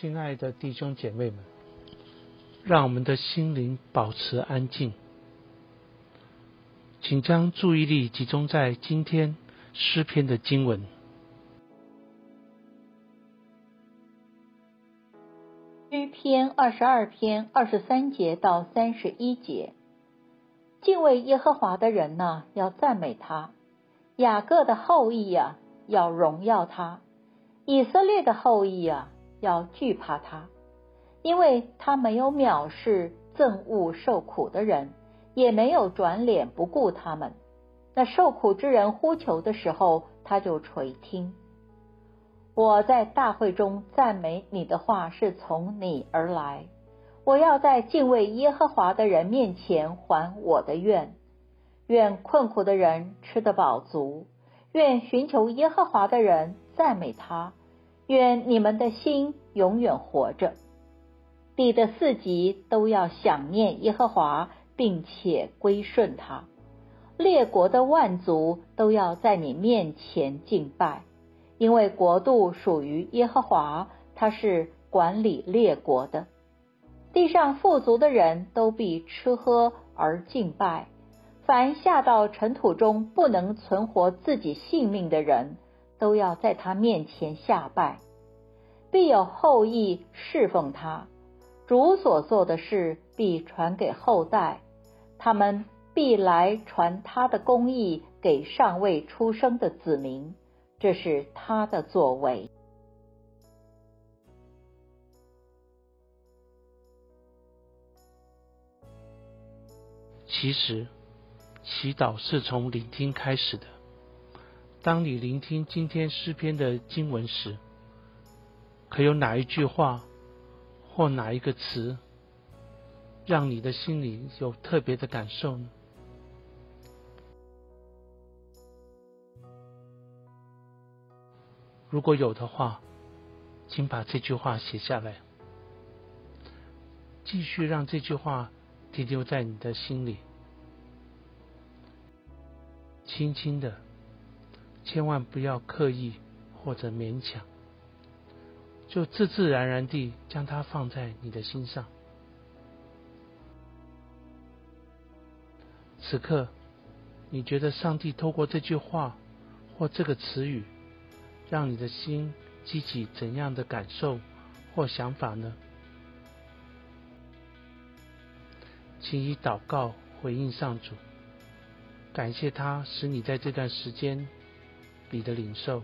亲爱的弟兄姐妹们，让我们的心灵保持安静，请将注意力集中在今天诗篇的经文。诗篇二十二篇二十三节到三十一节，敬畏耶和华的人呐，要赞美他；雅各的后裔呀，要荣耀他；以色列的后裔呀。要惧怕他，因为他没有藐视憎恶受苦的人，也没有转脸不顾他们。那受苦之人呼求的时候，他就垂听。我在大会中赞美你的话是从你而来。我要在敬畏耶和华的人面前还我的愿。愿困苦的人吃得饱足。愿寻求耶和华的人赞美他。愿你们的心永远活着，地的四极都要想念耶和华，并且归顺他；列国的万族都要在你面前敬拜，因为国度属于耶和华，他是管理列国的。地上富足的人都必吃喝而敬拜，凡下到尘土中不能存活自己性命的人。都要在他面前下拜，必有后裔侍奉他。主所做的事必传给后代，他们必来传他的公义给尚未出生的子民。这是他的作为。其实，祈祷是从聆听开始的。当你聆听今天诗篇的经文时，可有哪一句话或哪一个词，让你的心里有特别的感受呢？如果有的话，请把这句话写下来，继续让这句话停留在你的心里，轻轻的。千万不要刻意或者勉强，就自自然然地将它放在你的心上。此刻，你觉得上帝透过这句话或这个词语，让你的心激起怎样的感受或想法呢？请以祷告回应上主，感谢他使你在这段时间。你的领受。